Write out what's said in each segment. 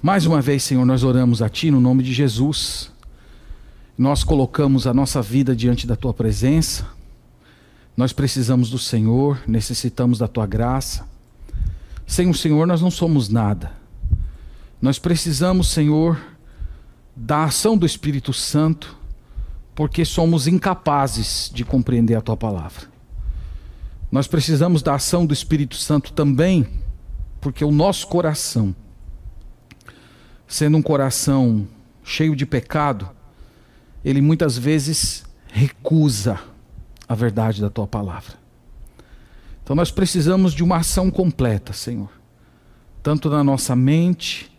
Mais uma vez, Senhor, nós oramos a Ti no nome de Jesus. Nós colocamos a nossa vida diante da Tua presença. Nós precisamos do Senhor, necessitamos da Tua graça. Sem o Senhor nós não somos nada. Nós precisamos, Senhor, da ação do Espírito Santo, porque somos incapazes de compreender a Tua palavra. Nós precisamos da ação do Espírito Santo também, porque o nosso coração sendo um coração cheio de pecado, ele muitas vezes recusa a verdade da tua palavra. Então nós precisamos de uma ação completa, Senhor, tanto na nossa mente,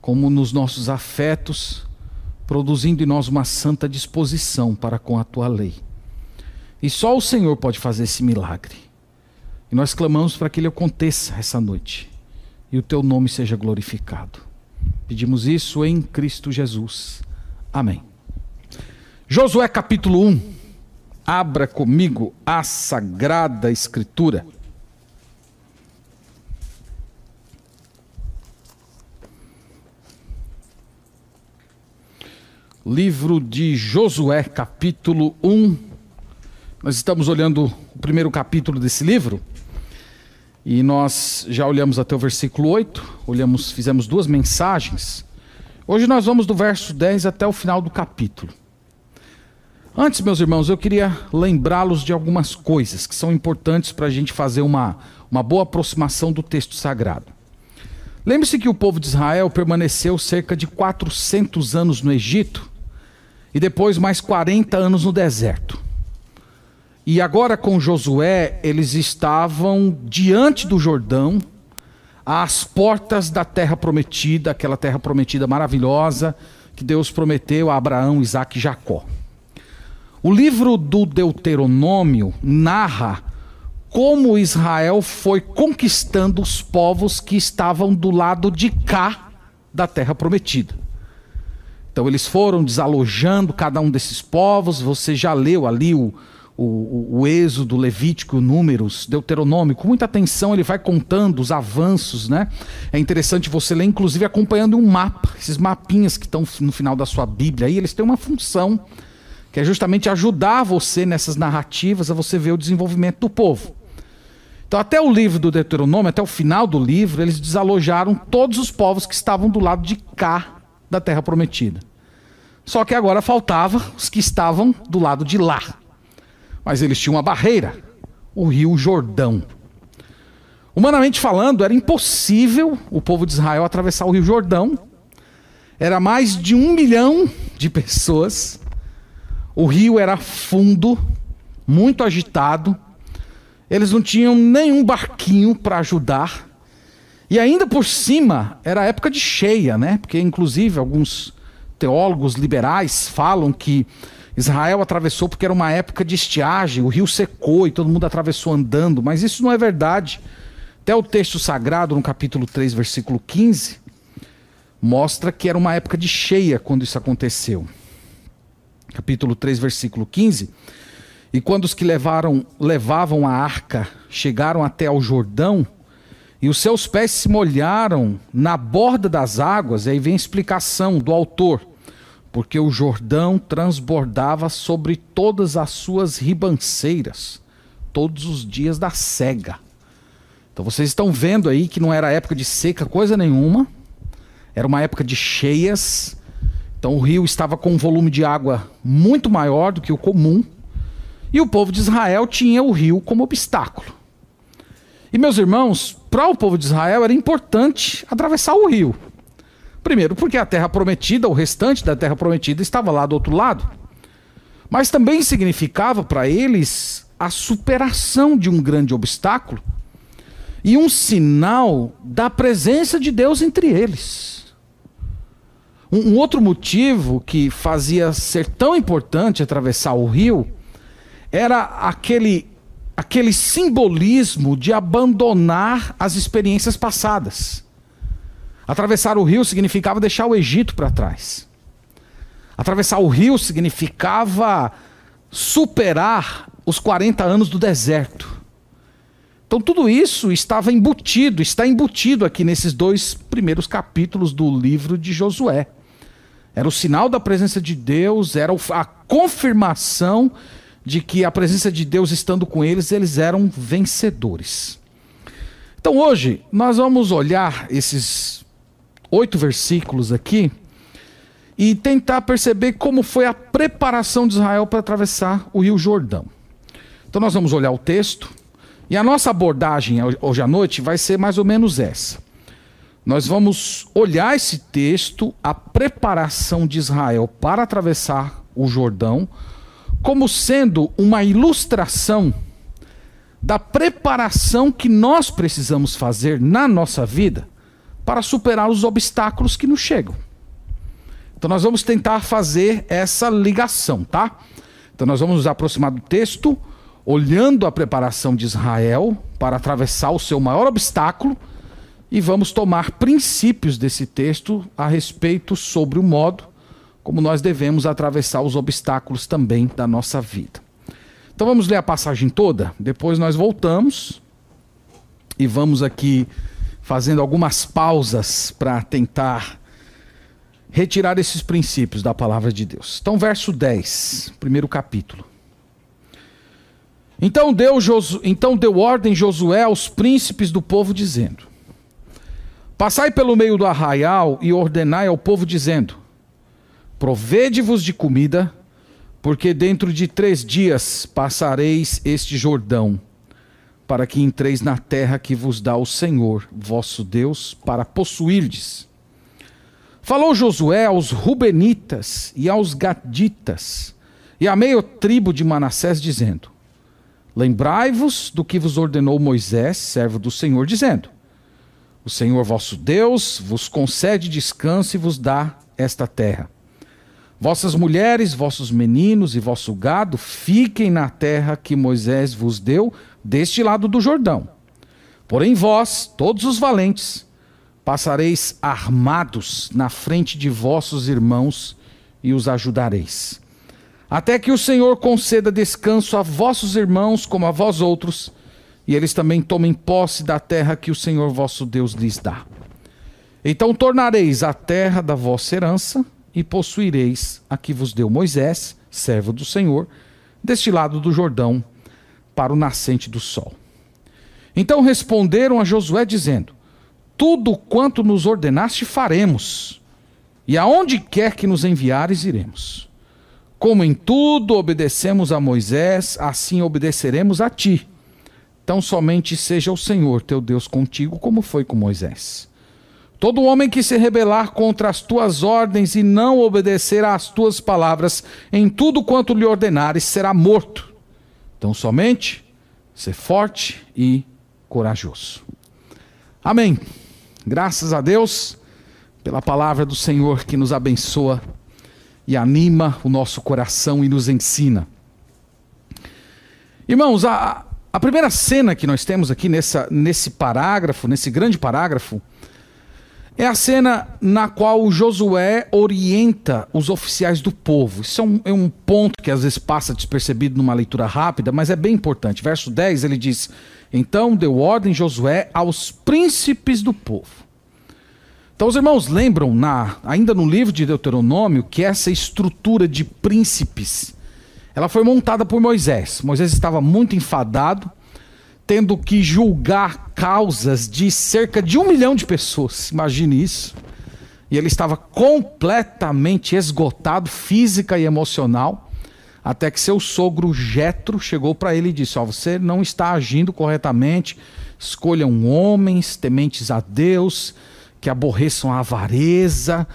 como nos nossos afetos, produzindo em nós uma santa disposição para com a tua lei. E só o Senhor pode fazer esse milagre. E nós clamamos para que ele aconteça essa noite e o teu nome seja glorificado. Pedimos isso em Cristo Jesus. Amém. Josué capítulo 1. Abra comigo a Sagrada Escritura. Livro de Josué, capítulo 1. Nós estamos olhando o primeiro capítulo desse livro. E nós já olhamos até o versículo 8, olhamos, fizemos duas mensagens. Hoje nós vamos do verso 10 até o final do capítulo. Antes, meus irmãos, eu queria lembrá-los de algumas coisas que são importantes para a gente fazer uma, uma boa aproximação do texto sagrado. Lembre-se que o povo de Israel permaneceu cerca de 400 anos no Egito e depois mais 40 anos no deserto. E agora com Josué, eles estavam diante do Jordão, às portas da terra prometida, aquela terra prometida maravilhosa que Deus prometeu a Abraão, Isaac e Jacó. O livro do Deuteronômio narra como Israel foi conquistando os povos que estavam do lado de cá da terra prometida. Então eles foram desalojando cada um desses povos, você já leu ali o, o, o, o Êxodo, Levítico, Números, Deuteronômio, com muita atenção ele vai contando os avanços, né? É interessante você ler, inclusive acompanhando um mapa, esses mapinhas que estão no final da sua Bíblia aí, eles têm uma função, que é justamente ajudar você nessas narrativas a você ver o desenvolvimento do povo. Então, até o livro do Deuteronômio, até o final do livro, eles desalojaram todos os povos que estavam do lado de cá da terra prometida. Só que agora faltava os que estavam do lado de lá. Mas eles tinham uma barreira, o rio Jordão. Humanamente falando, era impossível o povo de Israel atravessar o rio Jordão. Era mais de um milhão de pessoas. O rio era fundo, muito agitado. Eles não tinham nenhum barquinho para ajudar. E ainda por cima, era época de cheia, né? Porque, inclusive, alguns teólogos liberais falam que Israel atravessou porque era uma época de estiagem, o rio secou e todo mundo atravessou andando, mas isso não é verdade. Até o texto sagrado, no capítulo 3, versículo 15, mostra que era uma época de cheia quando isso aconteceu. Capítulo 3, versículo 15. E quando os que levaram, levavam a arca chegaram até ao Jordão, e os seus pés se molharam na borda das águas, e aí vem a explicação do autor porque o Jordão transbordava sobre todas as suas ribanceiras, todos os dias da cega. Então vocês estão vendo aí que não era época de seca coisa nenhuma, era uma época de cheias. Então o rio estava com um volume de água muito maior do que o comum, e o povo de Israel tinha o rio como obstáculo. E meus irmãos, para o povo de Israel era importante atravessar o rio. Primeiro, porque a terra prometida, o restante da terra prometida, estava lá do outro lado. Mas também significava para eles a superação de um grande obstáculo e um sinal da presença de Deus entre eles. Um, outro motivo que fazia ser tão importante atravessar o rio era aquele, aquele simbolismo de abandonar as experiências passadas. Atravessar o rio significava deixar o Egito para trás. Atravessar o rio significava superar os 40 anos do deserto. Então tudo isso estava embutido, está embutido aqui nesses dois primeiros capítulos do livro de Josué. Era o sinal da presença de Deus, era a confirmação de que a presença de Deus estando com eles, eles eram vencedores. Então hoje nós vamos olhar esses oito versículos aqui e tentar perceber como foi a preparação de Israel para atravessar o Rio Jordão. Então nós vamos olhar o texto e a nossa abordagem hoje à noite vai ser mais ou menos essa. Nós vamos olhar esse texto, a preparação de Israel para atravessar o Jordão, como sendo uma ilustração da preparação que nós precisamos fazer na nossa vida para superar os obstáculos que nos chegam. Então nós vamos tentar fazer essa ligação, tá? Então nós vamos nos aproximar do texto, olhando a preparação de Israel para atravessar o seu maior obstáculo e vamos tomar princípios desse texto a respeito sobre o modo como nós devemos atravessar os obstáculos também da nossa vida. Então vamos ler a passagem toda, depois nós voltamos e vamos aqui fazendo algumas pausas para tentar retirar esses princípios da palavra de Deus. Então, verso 10, primeiro capítulo. Então deu, então deu ordem Josué aos príncipes do povo, dizendo: Passai pelo meio do arraial e ordenai ao povo, dizendo: Provede-vos de comida, porque dentro de três dias passareis este Jordão, para que entreis na terra que vos dá o Senhor, vosso Deus, para possuirdes. Falou Josué aos Rubenitas e aos Gaditas e à meia tribo de Manassés, dizendo: Lembrai-vos do que vos ordenou Moisés, servo do Senhor, dizendo: O Senhor vosso Deus vos concede descanso e vos dá esta terra. Vossas mulheres, vossos meninos e vosso gado fiquem na terra que Moisés vos deu, deste lado do Jordão. Porém, vós, todos os valentes, passareis armados na frente de vossos irmãos e os ajudareis. Até que o Senhor conceda descanso a vossos irmãos como a vós outros, e eles também tomem posse da terra que o Senhor vosso Deus lhes dá. Então tornareis a terra da vossa herança e possuireis a que vos deu Moisés, servo do Senhor, deste lado do Jordão, para o nascente do sol. Então responderam a Josué, dizendo: tudo quanto nos ordenaste faremos, e aonde quer que nos enviares, iremos. Como em tudo obedecemos a Moisés, assim obedeceremos a ti. Então somente seja o Senhor teu Deus contigo, como foi com Moisés. Todo homem que se rebelar contra as tuas ordens e não obedecer às tuas palavras, em tudo quanto lhe ordenares, será morto. Então somente ser forte e corajoso. Amém. Graças a Deus pela palavra do Senhor que nos abençoa e anima o nosso coração e nos ensina. Irmãos, a, a primeira cena que nós temos aqui nessa, nesse parágrafo, nesse grande parágrafo, é a cena na qual Josué orienta os oficiais do povo. Isso é um, é um, ponto que às vezes passa despercebido numa leitura rápida, mas é bem importante. Verso 10 ele diz: Então deu ordem Josué aos príncipes do povo. Então os irmãos lembram, na, ainda no livro de Deuteronômio, que essa estrutura de príncipes ela foi montada por Moisés. Moisés estava muito enfadado tendo que julgar causas de cerca de um milhão de pessoas. Imagine isso. E ele estava completamente esgotado, física e emocional, até que seu sogro Jetro chegou para ele e disse: "Ó, oh, você não está agindo corretamente. Escolham homens tementes a Deus, que aborreçam a avareza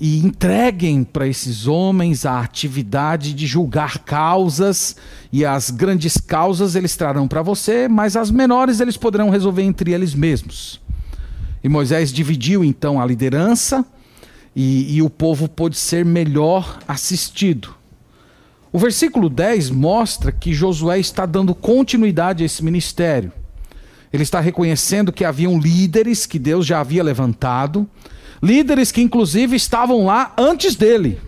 e entreguem para esses homens a atividade de julgar causas, e as grandes causas eles trarão para você, mas as menores eles poderão resolver entre eles mesmos. E Moisés dividiu então a liderança, e, e o povo pôde ser melhor assistido. O versículo 10 mostra que Josué está dando continuidade a esse ministério. Ele está reconhecendo que haviam líderes que Deus já havia levantado, líderes que inclusive estavam lá antes dele.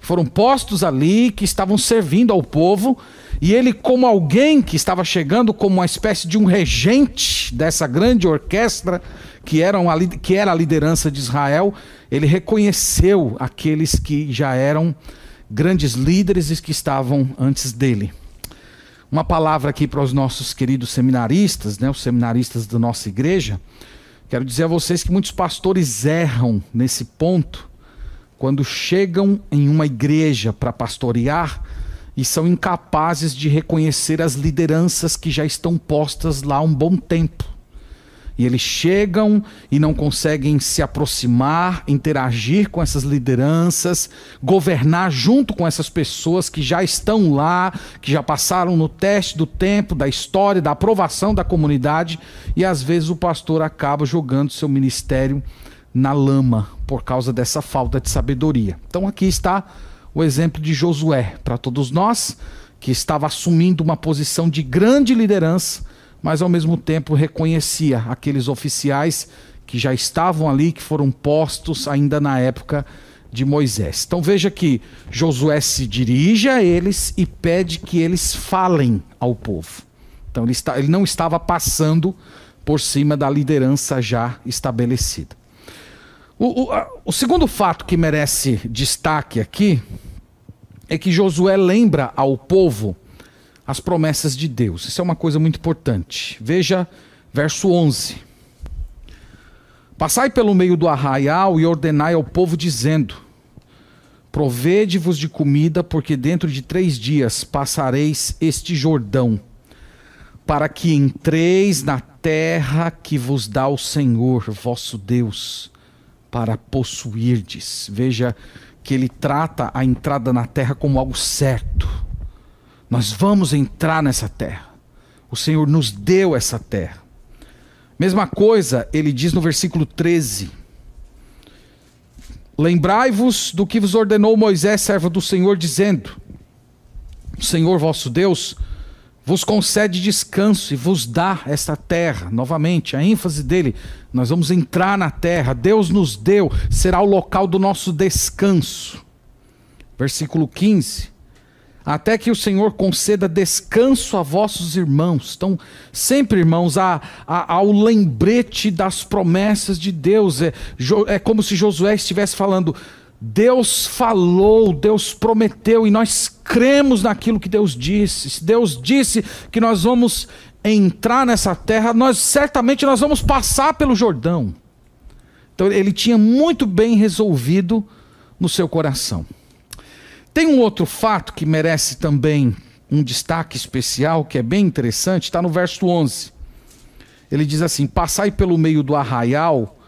Foram postos ali, que estavam servindo ao povo, e ele, como alguém que estava chegando como uma espécie de um regente dessa grande orquestra, que era, uma, que era a liderança de Israel, ele reconheceu aqueles que já eram grandes líderes e que estavam antes dele. Uma palavra aqui para os nossos queridos seminaristas, né, os seminaristas da nossa igreja. Quero dizer a vocês que muitos pastores erram nesse ponto quando chegam em uma igreja para pastorear e são incapazes de reconhecer as lideranças que já estão postas lá há um bom tempo. E eles chegam e não conseguem se aproximar, interagir com essas lideranças, governar junto com essas pessoas que já estão lá, que já passaram no teste do tempo, da história, da aprovação da comunidade, e às vezes o pastor acaba jogando seu ministério na lama por causa dessa falta de sabedoria. Então aqui está o exemplo de Josué para todos nós, que estava assumindo uma posição de grande liderança mas ao mesmo tempo reconhecia aqueles oficiais que já estavam ali, que foram postos ainda na época de Moisés. Então veja que Josué se dirige a eles e pede que eles falem ao povo. Então ele, está, ele não estava passando por cima da liderança já estabelecida. O, o, a, o segundo fato que merece destaque aqui é que Josué lembra ao povo as promessas de Deus. Isso é uma coisa muito importante. Veja verso 11. Passai pelo meio do arraial e ordenai ao povo, dizendo: Provede-vos de comida, porque dentro de três dias passareis este Jordão, para que entreis na terra que vos dá o Senhor, vosso Deus, para possuirdes. Veja que ele trata a entrada na terra como algo certo nós vamos entrar nessa terra. O Senhor nos deu essa terra. Mesma coisa, ele diz no versículo 13: Lembrai-vos do que vos ordenou Moisés, servo do Senhor, dizendo: O Senhor vosso Deus vos concede descanso e vos dá esta terra. Novamente, a ênfase dele: nós vamos entrar na terra, Deus nos deu, será o local do nosso descanso. Versículo 15: até que o Senhor conceda descanso a vossos irmãos. Então, sempre, irmãos, há, há, há o lembrete das promessas de Deus. É, é como se Josué estivesse falando: Deus falou, Deus prometeu, e nós cremos naquilo que Deus disse. Se Deus disse que nós vamos entrar nessa terra, nós certamente nós vamos passar pelo Jordão. Então ele tinha muito bem resolvido no seu coração. Tem um outro fato que merece também um destaque especial, que é bem interessante, está no verso 11. Ele diz assim: Passai pelo meio do arraial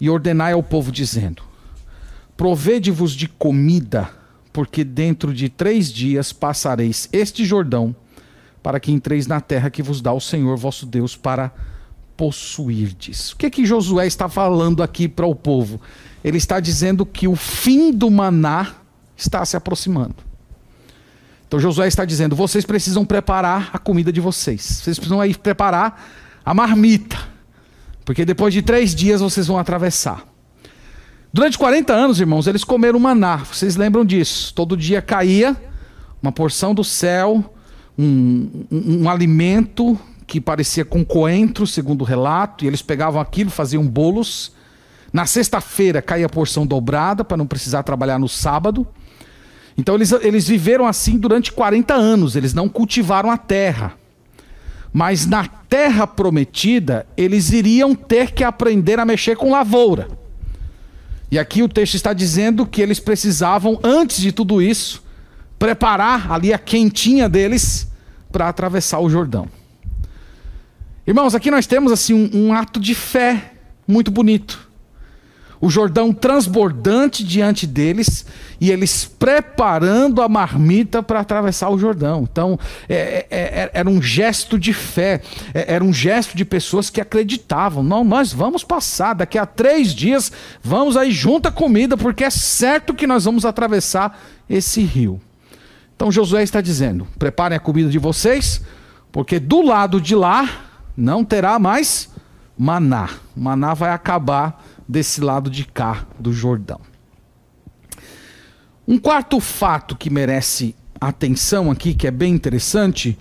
e ordenai ao povo, dizendo: Provede-vos de comida, porque dentro de três dias passareis este Jordão, para que entreis na terra que vos dá o Senhor vosso Deus para possuirdes. O que que Josué está falando aqui para o povo? Ele está dizendo que o fim do maná está se aproximando. Então Josué está dizendo: vocês precisam preparar a comida de vocês. Vocês precisam aí preparar a marmita. Porque depois de três dias vocês vão atravessar. Durante 40 anos, irmãos, eles comeram maná. Vocês lembram disso? Todo dia caía uma porção do céu, um, um, um alimento que parecia com coentro, segundo o relato, e eles pegavam aquilo, faziam bolos. Na sexta-feira caía a porção dobrada, para não precisar trabalhar no sábado. Então eles, eles viveram assim durante 40 anos, eles não cultivaram a terra. Mas na terra prometida, eles iriam ter que aprender a mexer com lavoura. E aqui o texto está dizendo que eles precisavam, antes de tudo isso, preparar ali a quentinha deles para atravessar o Jordão. Irmãos, aqui nós temos assim um, um ato de fé muito bonito o Jordão transbordante diante deles e eles preparando a marmita para atravessar o Jordão. Então, é, é, é, era um gesto de fé, é, era um gesto de pessoas que acreditavam. Não, nós vamos passar, daqui a três dias vamos aí junta comida, porque é certo que nós vamos atravessar esse rio. Então, Josué está dizendo: preparem a comida de vocês, porque do lado de lá não terá mais maná. Maná vai acabar desse lado de cá do Jordão. Um quarto fato que merece atenção aqui, que é bem interessante,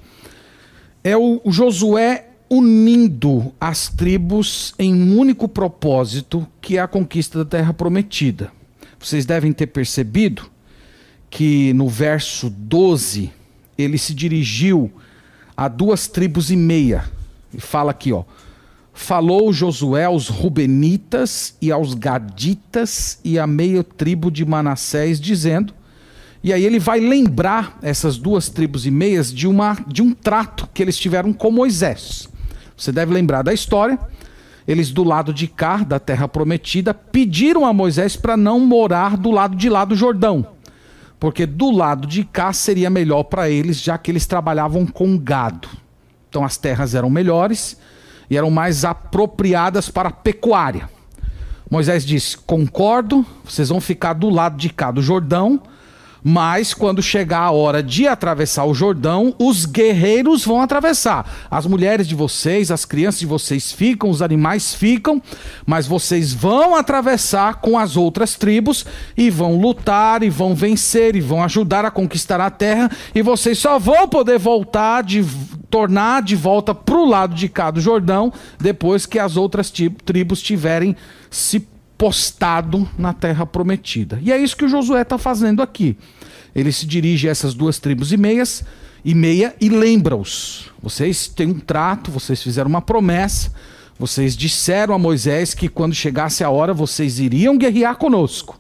é o, Josué unindo as tribos em um único propósito, que é a conquista da terra prometida. Vocês devem ter percebido que no verso 12 ele se dirigiu a duas tribos e meia. E fala aqui, ó. Falou Josué aos Rubenitas e aos Gaditas e à meia tribo de Manassés, dizendo: e aí ele vai lembrar essas duas tribos e meias de, uma, de um trato que eles tiveram com Moisés. Você deve lembrar da história. Eles, do lado de cá, da terra prometida, pediram a Moisés para não morar do lado de lá do Jordão. Porque do lado de cá seria melhor para eles, já que eles trabalhavam com gado. Então as terras eram melhores e eram mais apropriadas para a pecuária. Moisés disse: Concordo, vocês vão ficar do lado de cá do Jordão mas quando chegar a hora de atravessar o Jordão, os guerreiros vão atravessar. As mulheres de vocês, as crianças de vocês ficam, os animais ficam, mas vocês vão atravessar com as outras tribos e vão lutar e vão vencer e vão ajudar a conquistar a terra e vocês só vão poder voltar de tornar de volta para o lado de cá do Jordão depois que as outras tribos tiverem se postado na terra prometida. E é isso que o Josué está fazendo aqui. Ele se dirige a essas duas tribos e meias e meia e lembra-os. Vocês têm um trato, vocês fizeram uma promessa, vocês disseram a Moisés que quando chegasse a hora vocês iriam guerrear conosco.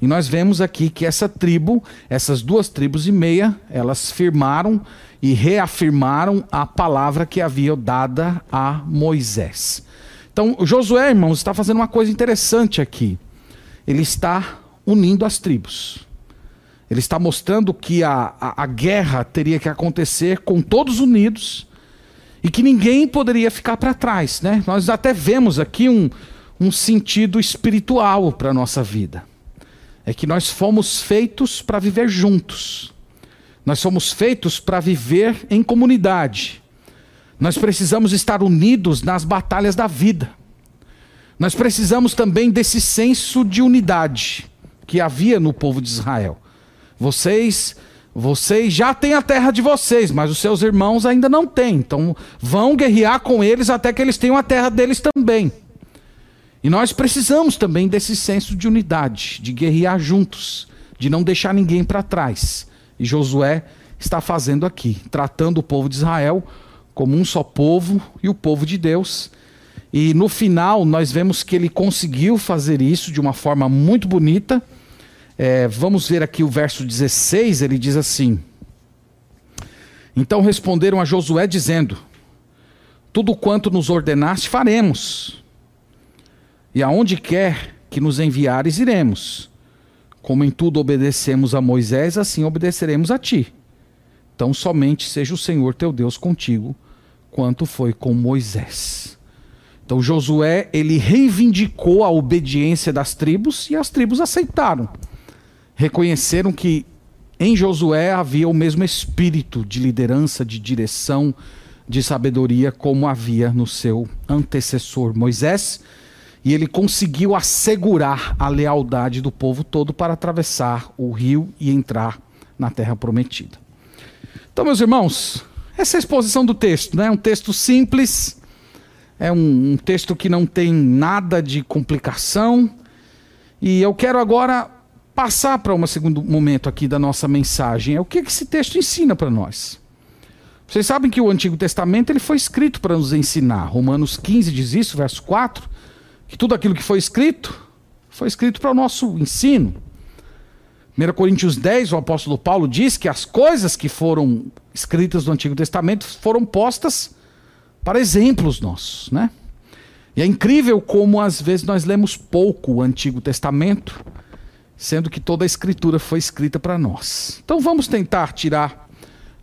E nós vemos aqui que essa tribo, essas duas tribos e meia, elas firmaram e reafirmaram a palavra que havia dada a Moisés. Então, Josué, irmãos, está fazendo uma coisa interessante aqui. Ele está unindo as tribos. Ele está mostrando que a, a, a, guerra teria que acontecer com todos unidos e que ninguém poderia ficar para trás. Né? Nós até vemos aqui um, um sentido espiritual para a nossa vida. É que nós fomos feitos para viver juntos. Nós somos feitos para viver em comunidade. Nós precisamos estar unidos nas batalhas da vida. Nós precisamos também desse senso de unidade que havia no povo de Israel. Vocês, vocês já têm a terra de vocês, mas os seus irmãos ainda não têm. Então vão guerrear com eles até que eles tenham a terra deles também. E nós precisamos também desse senso de unidade, de guerrear juntos, de não deixar ninguém para trás. E Josué está fazendo aqui, tratando o povo de Israel como um só povo e o povo de Deus. E no final nós vemos que ele conseguiu fazer isso de uma forma muito bonita é, vamos ver aqui o verso 16, ele diz assim: Então responderam a Josué, dizendo: Tudo quanto nos ordenaste faremos, e aonde quer que nos enviares, iremos. Como em tudo obedecemos a Moisés, assim obedeceremos a ti. Então somente seja o Senhor teu Deus contigo, quanto foi com Moisés. Então Josué, ele reivindicou a obediência das tribos e as tribos aceitaram reconheceram que em Josué havia o mesmo espírito de liderança, de direção, de sabedoria, como havia no seu antecessor Moisés, e ele conseguiu assegurar a lealdade do povo todo para atravessar o rio e entrar na terra prometida. Então, meus irmãos, essa é a exposição do texto, né? Um texto simples, é um, um texto que não tem nada de complicação, e eu quero agora passar para um segundo momento aqui da nossa mensagem é o que esse texto ensina para nós. Vocês sabem que o Antigo Testamento ele foi escrito para nos ensinar. Romanos 15 diz isso, verso 4, que tudo aquilo que foi escrito foi escrito para o nosso ensino. 1 Coríntios 10, o apóstolo Paulo diz que as coisas que foram escritas no Antigo Testamento foram postas para exemplos nossos, né? E é incrível como às vezes nós lemos pouco o Antigo Testamento sendo que toda a escritura foi escrita para nós. Então vamos tentar tirar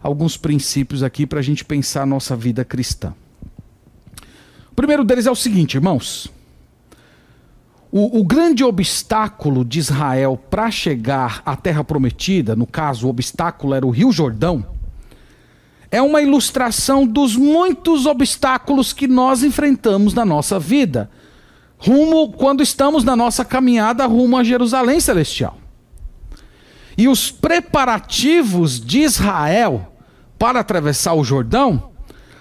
alguns princípios aqui para a gente pensar a nossa vida cristã. O primeiro deles é o seguinte, irmãos. O, o grande obstáculo de Israel para chegar à terra prometida, no caso, o obstáculo era o Rio Jordão, é uma ilustração dos muitos obstáculos que nós enfrentamos na nossa vida rumo quando estamos na nossa caminhada rumo a Jerusalém celestial. E os preparativos de Israel para atravessar o Jordão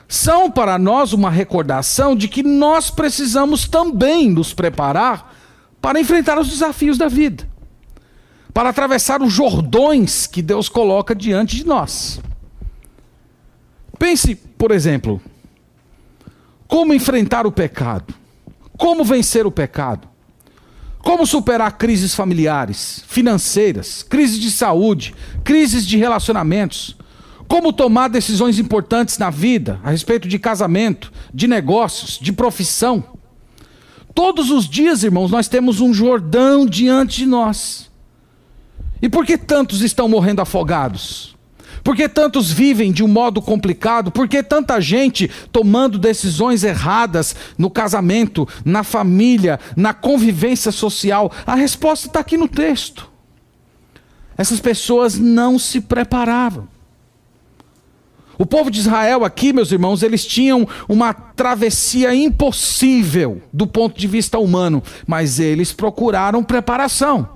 são para nós uma recordação de que nós precisamos também nos preparar para enfrentar os desafios da vida, para atravessar os Jordões que Deus coloca diante de nós. Pense, por exemplo, como enfrentar o pecado, como vencer o pecado, como superar crises familiares, financeiras, crises de saúde, crises de relacionamentos, como tomar decisões importantes na vida, a respeito de casamento, de negócios, de profissão. Todos os dias, irmãos, nós temos um Jordão diante de nós. E por que tantos estão morrendo afogados? Por que tantos vivem de um modo complicado? Por que tanta gente tomando decisões erradas no casamento, na família, na convivência social? A resposta está aqui no texto. Essas pessoas não se prepararam. O povo de Israel aqui, meus irmãos, eles tinham uma travessia impossível do ponto de vista humano, mas eles procuraram preparação.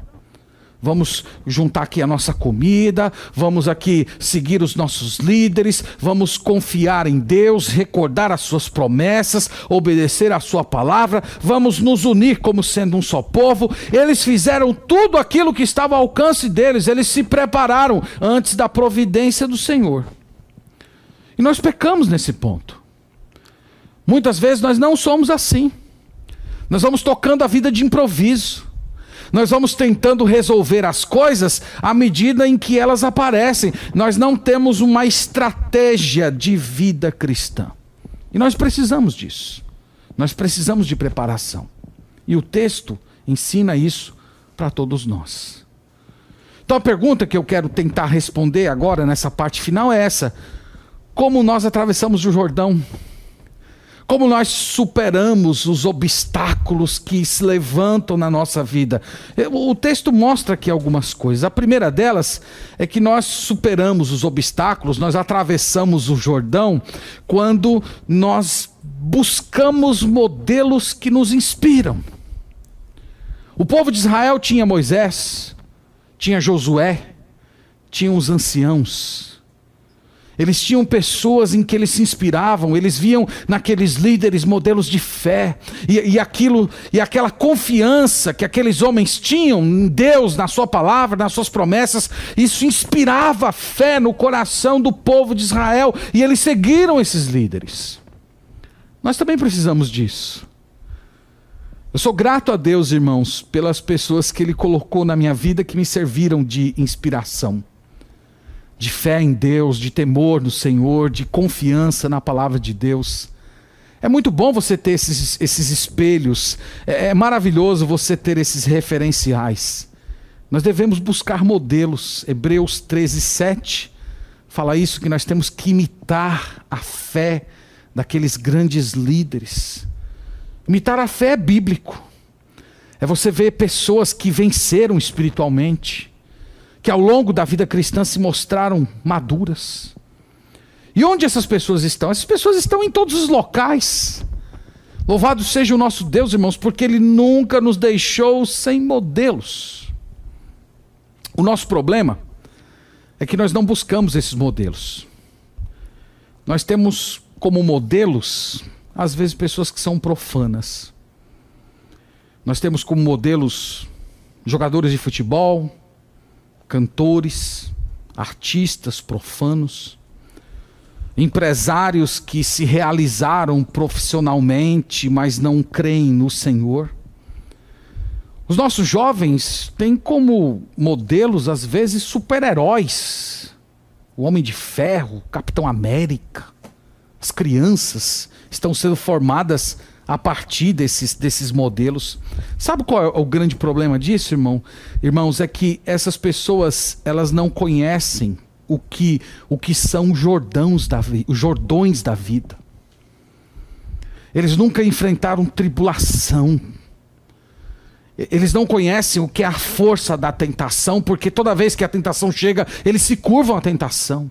Vamos juntar aqui a nossa comida, vamos aqui seguir os nossos líderes, vamos confiar em Deus, recordar as suas promessas, obedecer a sua palavra, vamos nos unir como sendo um só povo. Eles fizeram tudo aquilo que estava ao alcance deles, eles se prepararam antes da providência do Senhor. E nós pecamos nesse ponto. Muitas vezes nós não somos assim. Nós vamos tocando a vida de improviso. Nós vamos tentando resolver as coisas à medida em que elas aparecem. Nós não temos uma estratégia de vida cristã. E nós precisamos disso. Nós precisamos de preparação. E o texto ensina isso para todos nós. Então a pergunta que eu quero tentar responder agora nessa parte final é essa: como nós atravessamos o Jordão, como nós superamos os obstáculos que se levantam na nossa vida. O texto mostra aqui algumas coisas. A primeira delas é que nós superamos os obstáculos, nós atravessamos o Jordão quando nós buscamos modelos que nos inspiram. O povo de Israel tinha Moisés, tinha Josué, tinha os anciãos. Eles tinham pessoas em que eles se inspiravam, eles viam naqueles líderes modelos de fé, e, e, aquilo, e aquela confiança que aqueles homens tinham em Deus, na Sua palavra, nas Suas promessas, isso inspirava fé no coração do povo de Israel, e eles seguiram esses líderes. Nós também precisamos disso. Eu sou grato a Deus, irmãos, pelas pessoas que Ele colocou na minha vida que me serviram de inspiração de fé em Deus, de temor no Senhor, de confiança na palavra de Deus. É muito bom você ter esses, esses espelhos, é, é maravilhoso você ter esses referenciais. Nós devemos buscar modelos. Hebreus 13, 7 fala isso, que nós temos que imitar a fé daqueles grandes líderes. Imitar a fé é bíblico. É você ver pessoas que venceram espiritualmente que ao longo da vida cristã se mostraram maduras. E onde essas pessoas estão? Essas pessoas estão em todos os locais. Louvado seja o nosso Deus, irmãos, porque Ele nunca nos deixou sem modelos. O nosso problema é que nós não buscamos esses modelos. Nós temos como modelos, às vezes, pessoas que são profanas. Nós temos como modelos jogadores de futebol, cantores, artistas profanos, empresários que se realizaram profissionalmente, mas não creem no Senhor. Os nossos jovens têm como modelos, às vezes, super-heróis. O Homem de Ferro, Capitão América. As crianças estão sendo formadas a partir desses, desses modelos. Sabe qual é o grande problema disso, irmão? Irmãos, é que essas pessoas elas não conhecem o que, o que são Jordãos da, os Jordões da vida. Eles nunca enfrentaram tribulação. Eles não conhecem o que é a força da tentação, porque toda vez que a tentação chega, eles se curvam à tentação.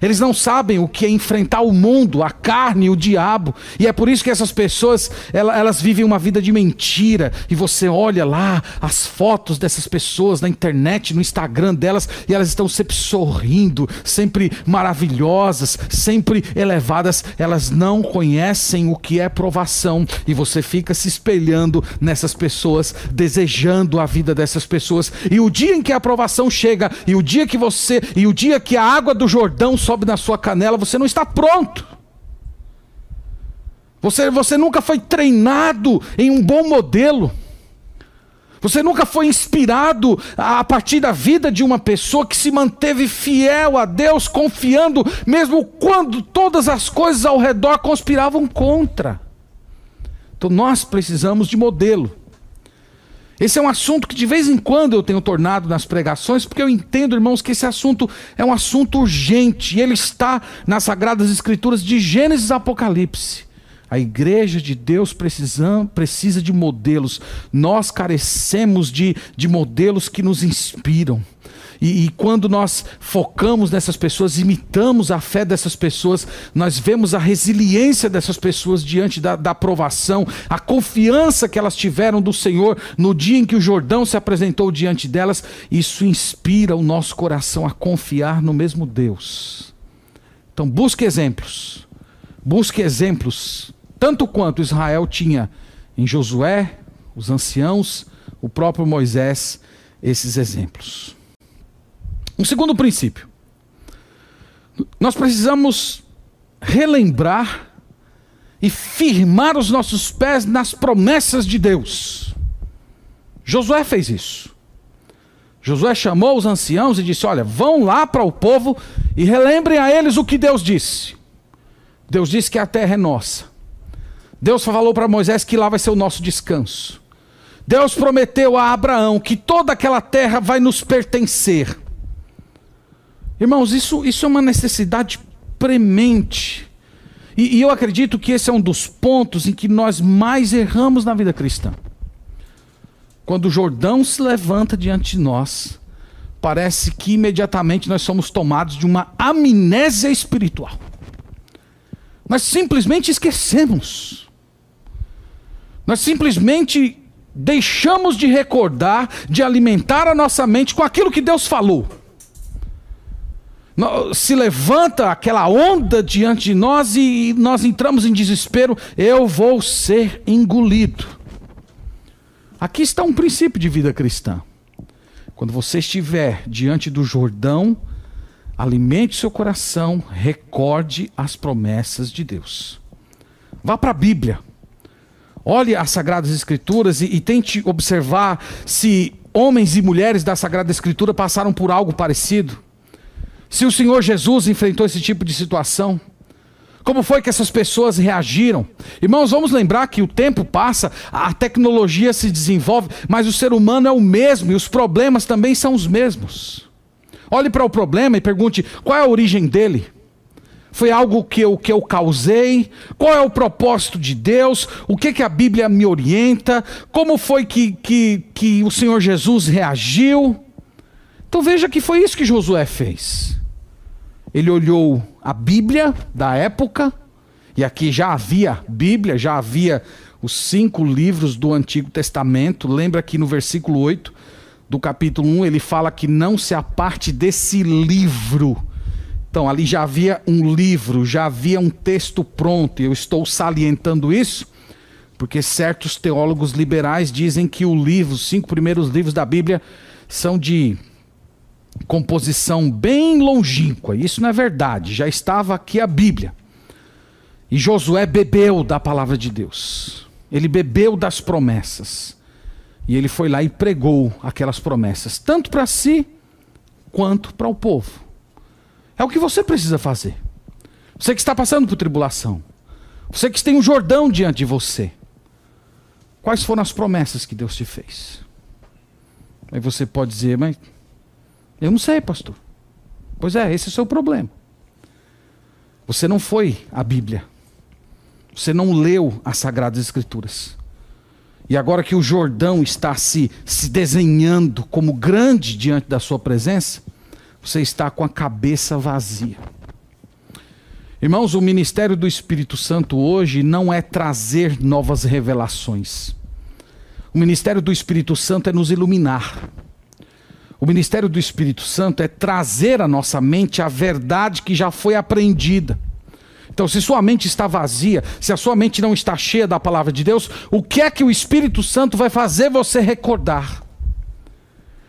Eles não sabem o que é enfrentar o mundo, a carne, o diabo. E é por isso que essas pessoas, elas vivem uma vida de mentira. E você olha lá as fotos dessas pessoas na internet, no Instagram delas, e elas estão sempre sorrindo, sempre maravilhosas, sempre elevadas. Elas não conhecem o que é provação. E você fica se espelhando nessas pessoas, desejando a vida dessas pessoas. E o dia em que a aprovação chega, e o dia que você, e o dia que a água do Jordão sobe na sua canela, você não está pronto. Você, você nunca foi treinado em um bom modelo. Você nunca foi inspirado a partir da vida de uma pessoa que se manteve fiel a Deus, confiando, mesmo quando todas as coisas ao redor conspiravam contra. Então nós precisamos de modelo. Esse é um assunto que de vez em quando eu tenho tornado nas pregações, porque eu entendo, irmãos, que esse assunto é um assunto urgente e ele está nas Sagradas Escrituras de Gênesis a Apocalipse. A igreja de Deus precisa, precisa de modelos. Nós carecemos de, de modelos que nos inspiram. E, e, quando nós focamos nessas pessoas, imitamos a fé dessas pessoas, nós vemos a resiliência dessas pessoas diante da, da aprovação, a confiança que elas tiveram do Senhor no dia em que o Jordão se apresentou diante delas. Isso inspira o nosso coração a confiar no mesmo Deus. Então, busque exemplos. Busque exemplos, tanto quanto Israel tinha em Josué, os anciãos, o próprio Moisés, esses exemplos. Um segundo princípio. Nós precisamos relembrar e firmar os nossos pés nas promessas de Deus. Josué fez isso. Josué chamou os anciãos e disse: Olha, vão lá para o povo e relembrem a eles o que Deus disse. Deus disse que a terra é nossa. Deus falou para Moisés que lá vai ser o nosso descanso. Deus prometeu a Abraão que toda aquela terra vai nos pertencer. Irmãos, isso, isso é uma necessidade premente. E, e eu acredito que esse é um dos pontos em que nós mais erramos na vida cristã. Quando o Jordão se levanta diante de nós, parece que imediatamente nós somos tomados de uma amnésia espiritual. Nós simplesmente esquecemos. Nós simplesmente deixamos de recordar, de alimentar a nossa mente com aquilo que Deus falou se levanta aquela onda diante de nós e nós entramos em desespero, eu vou ser engolido. Aqui está um princípio de vida cristã. Quando você estiver diante do Jordão, alimente seu coração, recorde as promessas de Deus. Vá para a Bíblia. Olhe as Sagradas Escrituras e, e tente observar se homens e mulheres da Sagrada Escritura passaram por algo parecido. Se o Senhor Jesus enfrentou esse tipo de situação, como foi que essas pessoas reagiram? Irmãos, vamos lembrar que o tempo passa, a tecnologia se desenvolve, mas o ser humano é o mesmo e os problemas também são os mesmos. Olhe para o problema e pergunte: qual é a origem dele? Foi algo que eu, que eu causei? Qual é o propósito de Deus? O que, que a Bíblia me orienta? Como foi que, que, que o Senhor Jesus reagiu? Então veja que foi isso que Josué fez. Ele olhou a Bíblia da época, e aqui já havia Bíblia, já havia os cinco livros do Antigo Testamento. Lembra que no versículo 8 do capítulo 1 ele fala que não se aparte desse livro. Então ali já havia um livro, já havia um texto pronto. Eu estou salientando isso porque certos teólogos liberais dizem que o livro, os cinco primeiros livros da Bíblia são de composição bem longínqua. Isso não é verdade, já estava aqui a Bíblia. E Josué bebeu da palavra de Deus. Ele bebeu das promessas. E ele foi lá e pregou aquelas promessas, tanto para si quanto para o povo. É o que você precisa fazer. Você que está passando por tribulação. Você que tem um Jordão diante de você. Quais foram as promessas que Deus te fez? Aí você pode dizer, mas eu não sei, pastor. Pois é, esse é o seu problema. Você não foi à Bíblia. Você não leu as Sagradas Escrituras. E agora que o Jordão está se, se desenhando como grande diante da sua presença, você está com a cabeça vazia. Irmãos, o ministério do Espírito Santo hoje não é trazer novas revelações. O ministério do Espírito Santo é nos iluminar. O ministério do Espírito Santo é trazer à nossa mente a verdade que já foi aprendida. Então, se sua mente está vazia, se a sua mente não está cheia da palavra de Deus, o que é que o Espírito Santo vai fazer você recordar?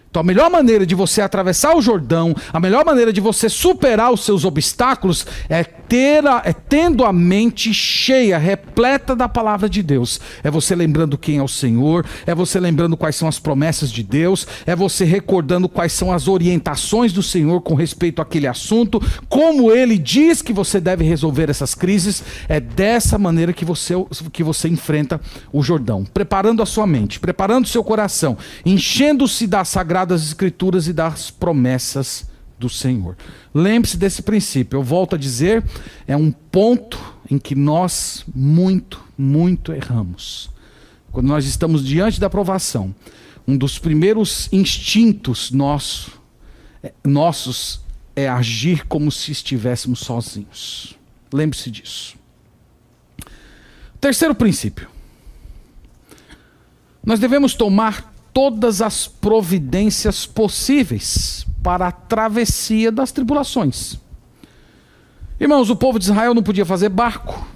Então, a melhor maneira de você atravessar o Jordão, a melhor maneira de você superar os seus obstáculos é ter a, é tendo a mente cheia, repleta da palavra de Deus. É você lembrando quem é o Senhor, é você lembrando quais são as promessas de Deus, é você recordando quais são as orientações do Senhor com respeito àquele assunto, como ele diz que você deve resolver essas crises. É dessa maneira que você que você enfrenta o Jordão, preparando a sua mente, preparando o seu coração, enchendo-se da sagrada Sagradas Escrituras e das promessas do Senhor. Lembre-se desse princípio. Eu volto a dizer, é um ponto em que nós muito, muito erramos. Quando nós estamos diante da aprovação, um dos primeiros instintos nosso, é, nossos é agir como se estivéssemos sozinhos. Lembre-se disso. Terceiro princípio. Nós devemos tomar todas as providências possíveis para a travessia das tribulações. Irmãos, o povo de Israel não podia fazer barco.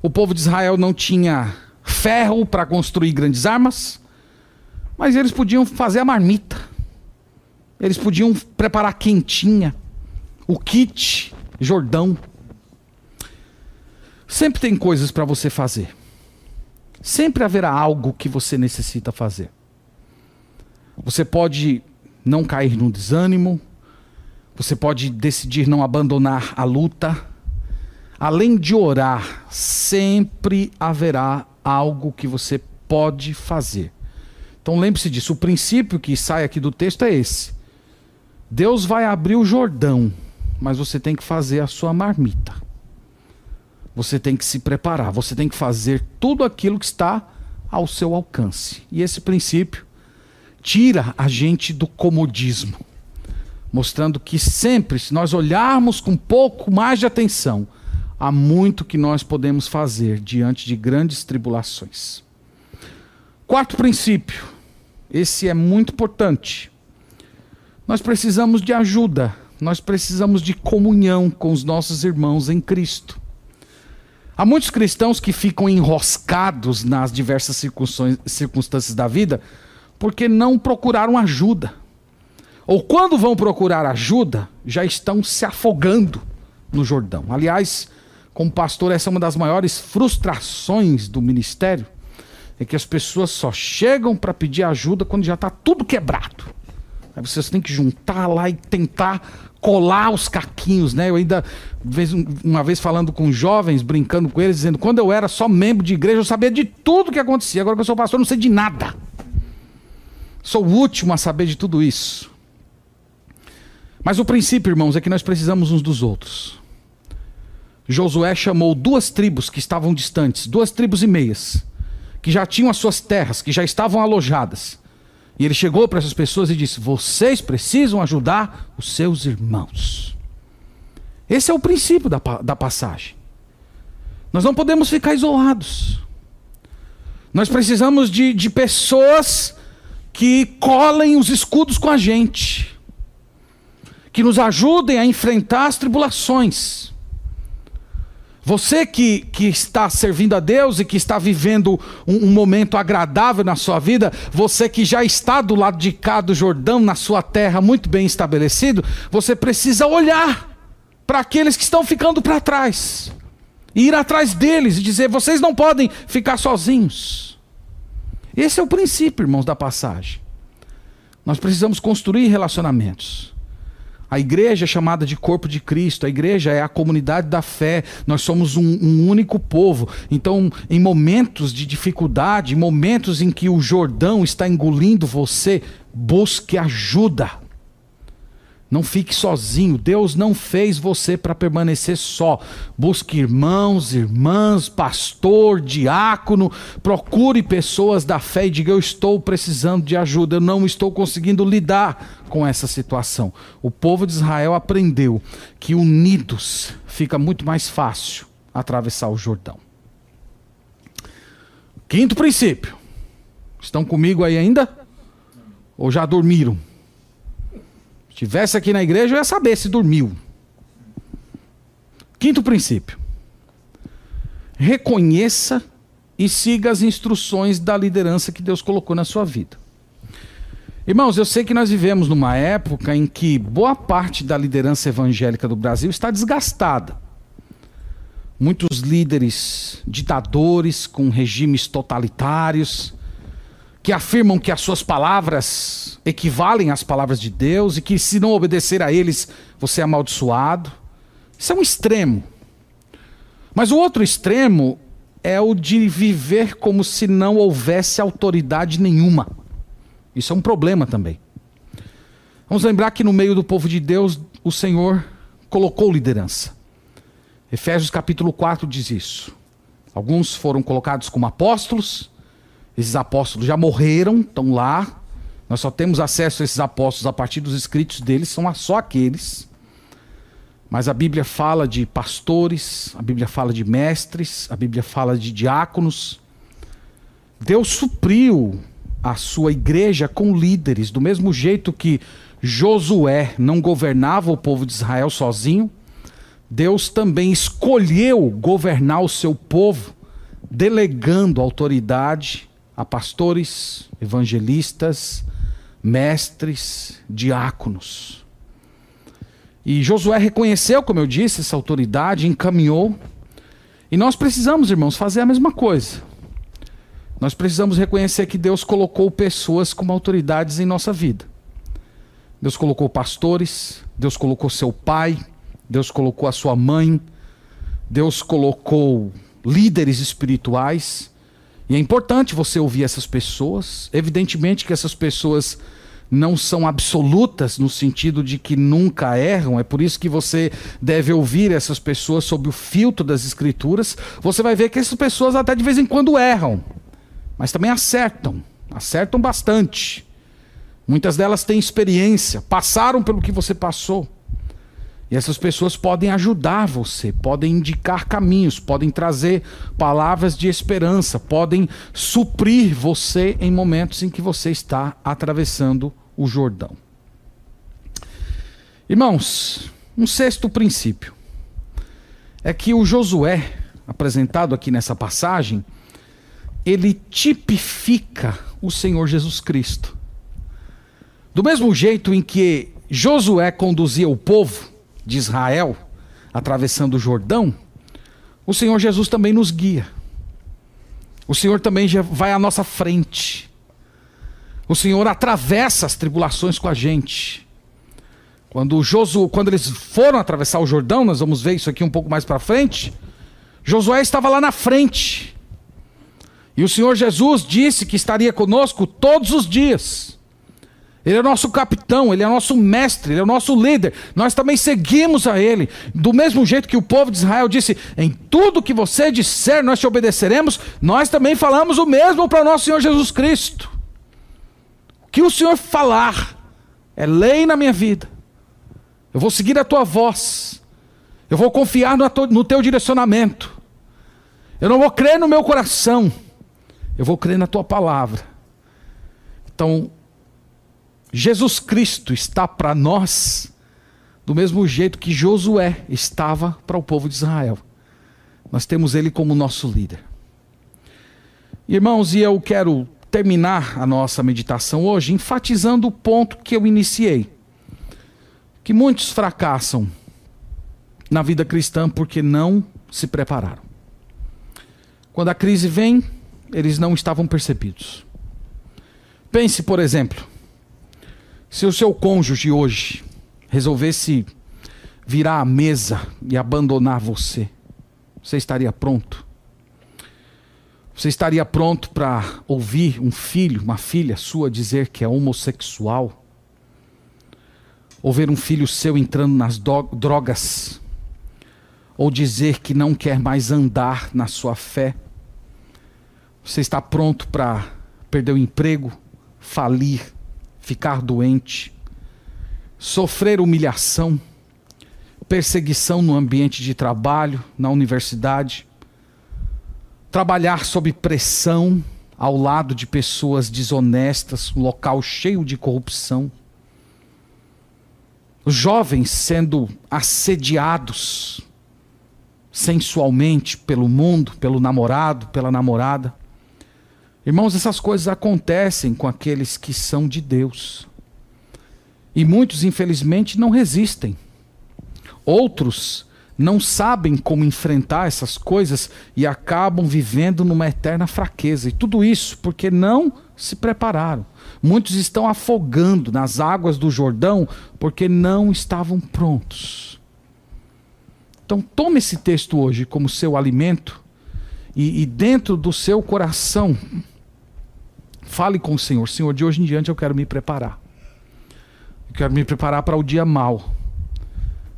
O povo de Israel não tinha ferro para construir grandes armas, mas eles podiam fazer a marmita. Eles podiam preparar quentinha, o kit Jordão. Sempre tem coisas para você fazer. Sempre haverá algo que você necessita fazer. Você pode não cair no desânimo, você pode decidir não abandonar a luta. Além de orar, sempre haverá algo que você pode fazer. Então lembre-se disso. O princípio que sai aqui do texto é esse: Deus vai abrir o Jordão, mas você tem que fazer a sua marmita. Você tem que se preparar, você tem que fazer tudo aquilo que está ao seu alcance. E esse princípio tira a gente do comodismo, mostrando que sempre, se nós olharmos com um pouco mais de atenção, há muito que nós podemos fazer diante de grandes tribulações. Quarto princípio, esse é muito importante. Nós precisamos de ajuda, nós precisamos de comunhão com os nossos irmãos em Cristo. Há muitos cristãos que ficam enroscados nas diversas circunstâncias da vida porque não procuraram ajuda. Ou quando vão procurar ajuda, já estão se afogando no Jordão. Aliás, como pastor, essa é uma das maiores frustrações do ministério. É que as pessoas só chegam para pedir ajuda quando já está tudo quebrado. Aí vocês têm que juntar lá e tentar colar os caquinhos, né? Eu ainda, uma vez falando com jovens, brincando com eles, dizendo: quando eu era só membro de igreja, eu sabia de tudo que acontecia. Agora que eu sou pastor, eu não sei de nada. Sou o último a saber de tudo isso. Mas o princípio, irmãos, é que nós precisamos uns dos outros. Josué chamou duas tribos que estavam distantes, duas tribos e meias, que já tinham as suas terras, que já estavam alojadas e ele chegou para essas pessoas e disse: Vocês precisam ajudar os seus irmãos. Esse é o princípio da, da passagem. Nós não podemos ficar isolados. Nós precisamos de, de pessoas que colhem os escudos com a gente, que nos ajudem a enfrentar as tribulações. Você que, que está servindo a Deus e que está vivendo um, um, momento agradável na sua vida, você que já está do lado de cá do Jordão, na sua terra muito bem estabelecido, você precisa olhar para aqueles que estão ficando para trás e ir atrás deles e dizer: vocês não podem ficar sozinhos. Esse é o princípio, irmãos, da passagem. Nós precisamos construir relacionamentos. A igreja é chamada de corpo de Cristo, a igreja é a comunidade da fé, nós somos um, um, único povo. Então, em momentos de dificuldade, em momentos em que o Jordão está engolindo você, busque ajuda. Não fique sozinho. Deus não fez você para permanecer só. Busque irmãos, irmãs, pastor, diácono. Procure pessoas da fé e diga: Eu estou precisando de ajuda. Eu não estou conseguindo lidar com essa situação. O povo de Israel aprendeu que unidos fica muito mais fácil atravessar o Jordão. Quinto princípio. Estão comigo aí ainda? Ou já dormiram? Estivesse aqui na igreja, eu ia saber se dormiu. Quinto princípio. Reconheça e siga as instruções da liderança que Deus colocou na sua vida. Irmãos, eu sei que nós vivemos numa época em que boa parte da liderança evangélica do Brasil está desgastada. Muitos líderes ditadores com regimes totalitários, que afirmam que as suas palavras equivalem às palavras de Deus e que se não obedecer a eles, você é amaldiçoado. Isso é um extremo. Mas o outro extremo é o de viver como se não houvesse autoridade nenhuma. Isso é um problema também. Vamos lembrar que no meio do povo de Deus, o Senhor colocou liderança. Efésios capítulo 4 diz isso. Alguns foram colocados como apóstolos, esses apóstolos já morreram, estão lá. Nós só temos acesso a esses apóstolos a partir dos escritos deles, são só aqueles. Mas a Bíblia fala de pastores, a Bíblia fala de mestres, a Bíblia fala de diáconos. Deus supriu a sua igreja com líderes, do mesmo jeito que Josué não governava o povo de Israel sozinho, Deus também escolheu governar o seu povo, delegando autoridade a pastores, evangelistas, mestres, diáconos. E Josué reconheceu, como eu disse, essa autoridade, encaminhou. E nós precisamos, irmãos, fazer a mesma coisa. Nós precisamos reconhecer que Deus colocou pessoas como autoridades em nossa vida. Deus colocou pastores, Deus colocou seu pai, Deus colocou a sua mãe, Deus colocou líderes espirituais. E é importante você ouvir essas pessoas. Evidentemente que essas pessoas não são absolutas no sentido de que nunca erram, é por isso que você deve ouvir essas pessoas sob o filtro das escrituras. Você vai ver que essas pessoas até de vez em quando erram, mas também acertam, acertam bastante. Muitas delas têm experiência, passaram pelo que você passou. E essas pessoas podem ajudar você, podem indicar caminhos, podem trazer palavras de esperança, podem suprir você em momentos em que você está atravessando o Jordão. Irmãos, um sexto princípio é que o Josué, apresentado aqui nessa passagem, ele tipifica o Senhor Jesus Cristo. Do mesmo jeito em que Josué conduzia o povo, de Israel, atravessando o Jordão, o Senhor Jesus também nos guia. O Senhor também vai à nossa frente. O Senhor atravessa as tribulações com a gente. Quando Josué, quando eles foram atravessar o Jordão, nós vamos ver isso aqui um pouco mais para frente. Josué estava lá na frente. E o Senhor Jesus disse que estaria conosco todos os dias. Ele é nosso capitão, ele é nosso mestre, ele é o nosso líder. Nós também seguimos a ele. Do mesmo jeito que o povo de Israel disse: em tudo que você disser, nós te obedeceremos. Nós também falamos o mesmo para o nosso Senhor Jesus Cristo. O que o Senhor falar é lei na minha vida. Eu vou seguir a tua voz. Eu vou confiar no teu direcionamento. Eu não vou crer no meu coração. Eu vou crer na tua palavra. Então, Jesus Cristo está para nós do mesmo jeito que Josué estava para o povo de Israel. Nós temos ele como nosso líder. Irmãos, e eu quero terminar a nossa meditação hoje enfatizando o ponto que eu iniciei. Que muitos fracassam na vida cristã porque não se prepararam. Quando a crise vem, eles não estavam percebidos. Pense, por exemplo, se o seu cônjuge hoje resolvesse virar a mesa e abandonar você, você estaria pronto? Você estaria pronto para ouvir um filho, uma filha sua dizer que é homossexual? ou ver um filho seu entrando nas drogas, ou dizer que não quer mais andar na sua fé. Você está pronto para perder o emprego, falir, ficar doente, sofrer humilhação, perseguição no ambiente de trabalho, na universidade, trabalhar sob pressão ao lado de pessoas desonestas, um local cheio de corrupção. Os jovens sendo assediados sensualmente pelo mundo, pelo namorado, pela namorada. Irmãos, essas coisas acontecem com aqueles que são de Deus. E muitos, infelizmente, não resistem. Outros não sabem como enfrentar essas coisas e acabam vivendo numa eterna fraqueza. E tudo isso porque não se prepararam. Muitos estão afogando nas águas do Jordão porque não estavam prontos. Então, tome esse texto hoje como seu alimento e, e dentro do seu coração, fale com o Senhor: Senhor, de hoje em diante eu quero me preparar. Eu quero me preparar para o dia mau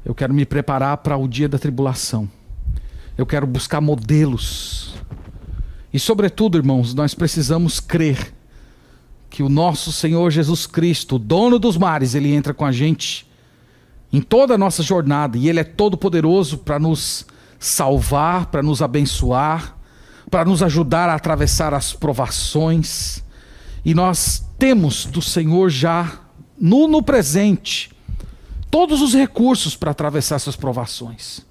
eu quero me preparar para o dia da tribulação. Eu quero buscar modelos. E, sobretudo, irmãos, nós precisamos crer que o nosso Senhor Jesus Cristo, dono dos mares, ele entra com a gente em toda a nossa jornada e ele é todo poderoso para nos salvar, para nos abençoar, para nos ajudar a atravessar as provações. E nós temos do Senhor já no, no presente todos os recursos para atravessar essas provações.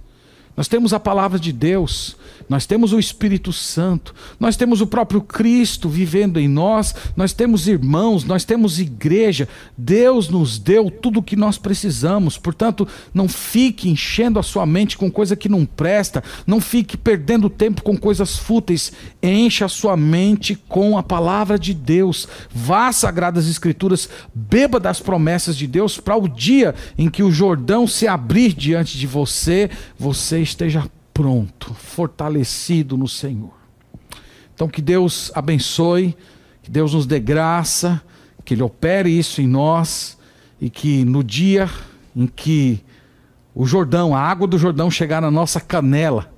Nós temos a palavra de Deus, nós temos o Espírito Santo, nós temos o próprio Cristo vivendo em nós, nós temos irmãos, nós temos igreja. Deus nos deu tudo o que nós precisamos. Portanto, não fique enchendo a sua mente com coisa que não presta, não fique perdendo tempo com coisas fúteis. Encha a sua mente com a palavra de Deus. Vá às Sagradas Escrituras, beba das promessas de Deus para o dia em que o Jordão se abrir diante de você, você esteja pronto, fortalecido no Senhor. Então, que Deus abençoe, que Deus nos dê graça, que Ele opere isso em nós e que no dia em que o Jordão, a água do Jordão chegar na nossa canela,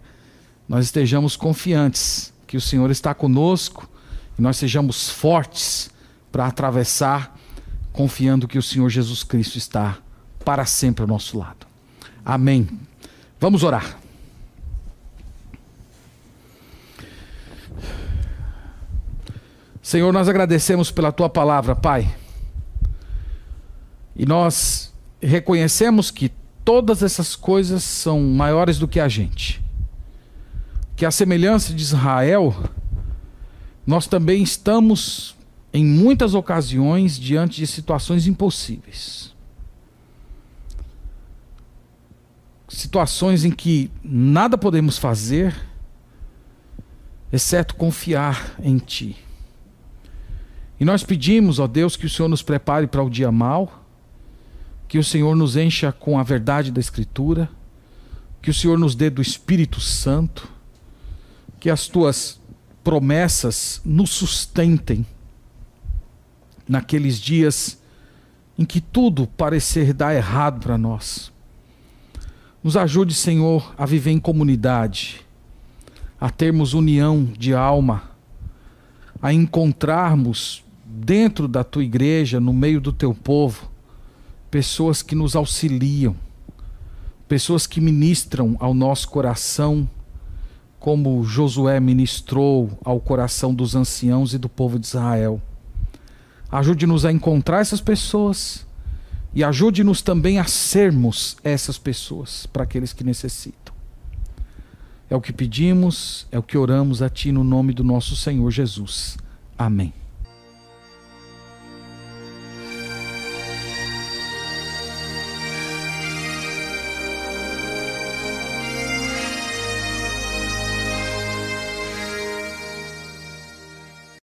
nós estejamos confiantes que o Senhor está conosco e nós sejamos fortes para atravessar, confiando que o Senhor Jesus Cristo está para sempre ao nosso lado. Amém. Vamos orar. Senhor, nós agradecemos pela tua palavra, Pai. E nós reconhecemos que todas essas coisas são maiores do que a gente. Que a semelhança de Israel, nós também estamos em muitas ocasiões diante de situações impossíveis. situações em que nada podemos fazer, exceto confiar em Ti. E nós pedimos, ó Deus, que o Senhor nos prepare para o dia mau, que o Senhor nos encha com a verdade da Escritura, que o Senhor nos dê do Espírito Santo, que as Tuas promessas nos sustentem naqueles dias em que tudo parecer dar errado para nós. Nos ajude, Senhor, a viver em comunidade, a termos união de alma, a encontrarmos dentro da tua igreja, no meio do teu povo, pessoas que nos auxiliam, pessoas que ministram ao nosso coração, como Josué ministrou ao coração dos anciãos e do povo de Israel. Ajude-nos a encontrar essas pessoas e ajude-nos também a sermos essas pessoas para aqueles que necessitam. É o que pedimos, é o que oramos a Ti no nome do nosso Senhor Jesus. Amém.